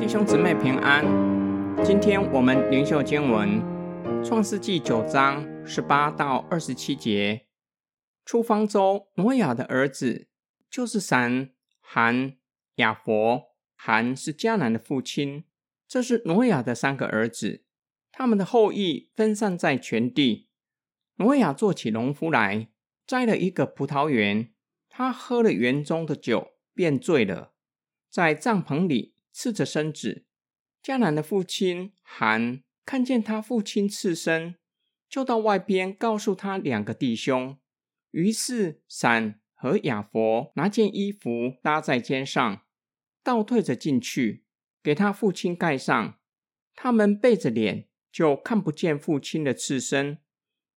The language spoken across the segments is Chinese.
弟兄姊妹平安，今天我们灵修经文《创世纪》九章十八到二十七节。出方舟，挪亚的儿子就是闪、含、亚佛。含是迦南的父亲，这是挪亚的三个儿子，他们的后裔分散在全地。挪亚做起农夫来，摘了一个葡萄园，他喝了园中的酒，便醉了，在帐篷里刺着身子。迦南的父亲含看见他父亲刺身，就到外边告诉他两个弟兄。于是闪和亚佛拿件衣服搭在肩上。倒退着进去，给他父亲盖上。他们背着脸，就看不见父亲的刺身。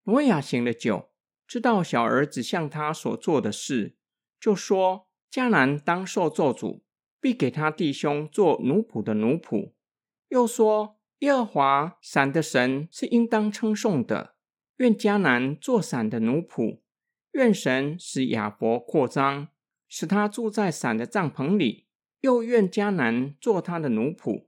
挪亚醒了酒，知道小儿子向他所做的事，就说：“迦南当受咒主，必给他弟兄做奴仆的奴仆。”又说：“耶和华闪的神是应当称颂的。愿迦南做闪的奴仆，愿神使亚伯扩张，使他住在闪的帐篷里。”又愿迦南做他的奴仆。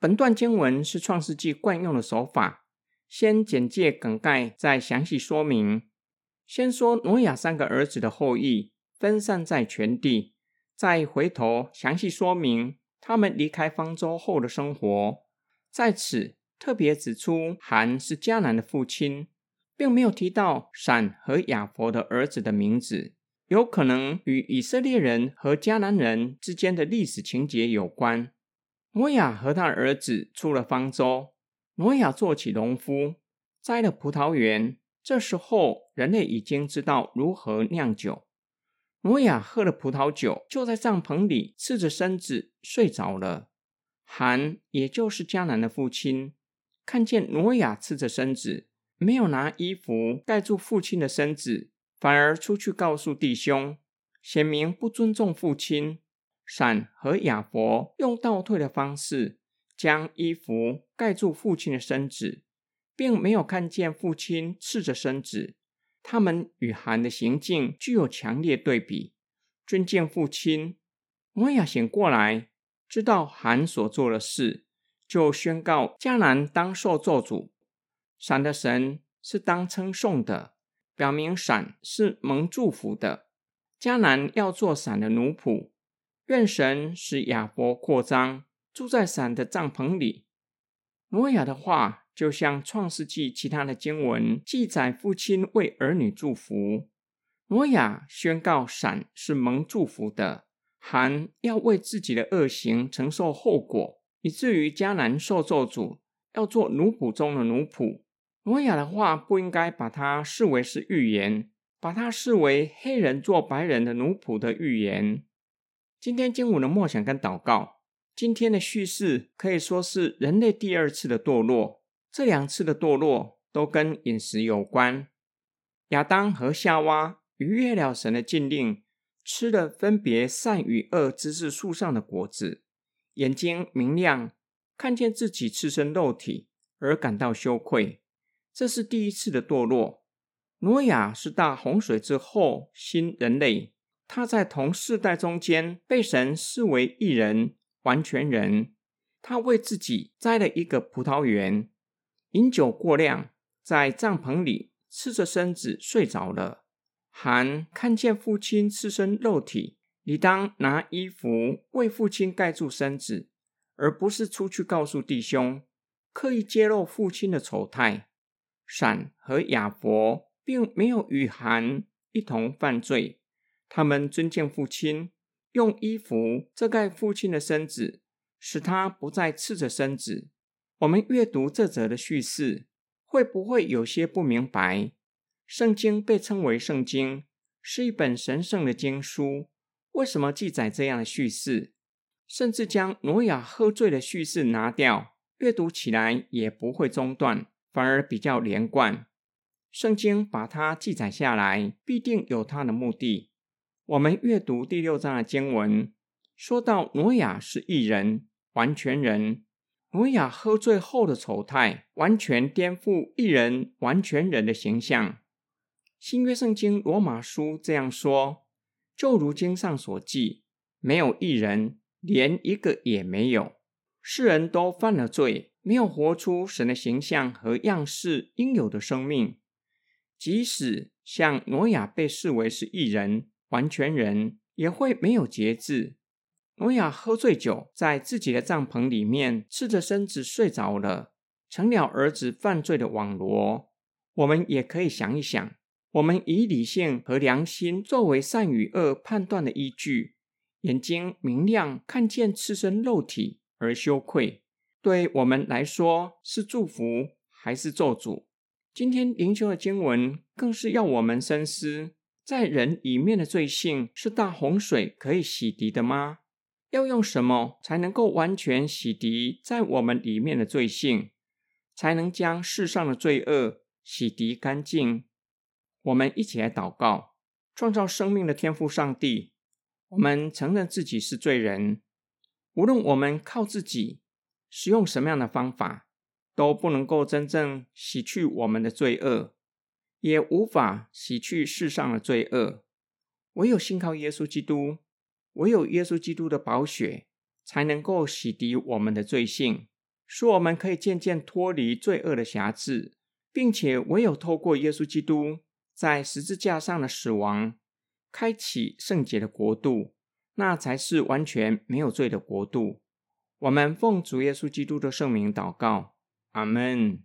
本段经文是创世纪惯用的手法，先简介梗概，再详细说明。先说挪亚三个儿子的后裔分散在全地，再回头详细说明他们离开方舟后的生活。在此特别指出，韩是迦南的父亲，并没有提到闪和亚佛的儿子的名字。有可能与以色列人和迦南人之间的历史情节有关。挪亚和他儿子出了方舟，挪亚做起农夫，栽了葡萄园。这时候，人类已经知道如何酿酒。挪亚喝了葡萄酒，就在帐篷里赤着身子睡着了。韩，也就是迦南的父亲，看见挪亚赤着身子，没有拿衣服盖住父亲的身子。反而出去告诉弟兄，显明不尊重父亲。闪和亚伯用倒退的方式将衣服盖住父亲的身子，并没有看见父亲赤着身子。他们与韩的行径具有强烈对比。尊敬父亲，摩亚醒过来，知道韩所做的事，就宣告迦南当受咒主。闪的神是当称颂的。表明闪是蒙祝福的，迦南要做闪的奴仆。愿神使亚伯扩张，住在闪的帐篷里。摩亚的话就像创世纪其他的经文记载，父亲为儿女祝福。挪亚宣告闪是蒙祝福的，含要为自己的恶行承受后果，以至于迦南受咒诅，要做奴仆中的奴仆。挪亚的话不应该把它视为是预言，把它视为黑人做白人的奴仆的预言。今天经文的默想跟祷告，今天的叙事可以说是人类第二次的堕落，这两次的堕落都跟饮食有关。亚当和夏娃逾越了神的禁令，吃了分别善与恶知识树上的果子，眼睛明亮，看见自己赤身肉体而感到羞愧。这是第一次的堕落。挪亚是大洪水之后新人类，他在同世代中间被神视为一人、完全人。他为自己栽了一个葡萄园，饮酒过量，在帐篷里赤着身子睡着了。韩看见父亲赤身肉体，理当拿衣服为父亲盖住身子，而不是出去告诉弟兄，刻意揭露父亲的丑态。闪和亚伯并没有与韩一同犯罪，他们尊敬父亲，用衣服遮盖父亲的身子，使他不再赤着身子。我们阅读这则的叙事，会不会有些不明白？圣经被称为圣经，是一本神圣的经书，为什么记载这样的叙事？甚至将挪亚喝醉的叙事拿掉，阅读起来也不会中断。反而比较连贯，圣经把它记载下来，必定有它的目的。我们阅读第六章的经文，说到挪亚是一人，完全人。挪亚喝醉后的丑态，完全颠覆一人完全人的形象。新约圣经罗马书这样说：“就如经上所记，没有一人，连一个也没有。世人都犯了罪，没有活出神的形象和样式应有的生命。即使像挪亚被视为是异人、完全人，也会没有节制。挪亚喝醉酒，在自己的帐篷里面赤着身子睡着了，成了儿子犯罪的网罗。我们也可以想一想。”我们以理性和良心作为善与恶判断的依据，眼睛明亮，看见赤身肉体而羞愧，对我们来说是祝福还是咒诅？今天灵修的经文更是要我们深思：在人里面的罪性是大洪水可以洗涤的吗？要用什么才能够完全洗涤在我们里面的罪性，才能将世上的罪恶洗涤干净？我们一起来祷告，创造生命的天赋上帝。我们承认自己是罪人，无论我们靠自己使用什么样的方法，都不能够真正洗去我们的罪恶，也无法洗去世上的罪恶。唯有信靠耶稣基督，唯有耶稣基督的宝血，才能够洗涤我们的罪性，使我们可以渐渐脱离罪恶的辖制，并且唯有透过耶稣基督。在十字架上的死亡，开启圣洁的国度，那才是完全没有罪的国度。我们奉主耶稣基督的圣名祷告，阿门。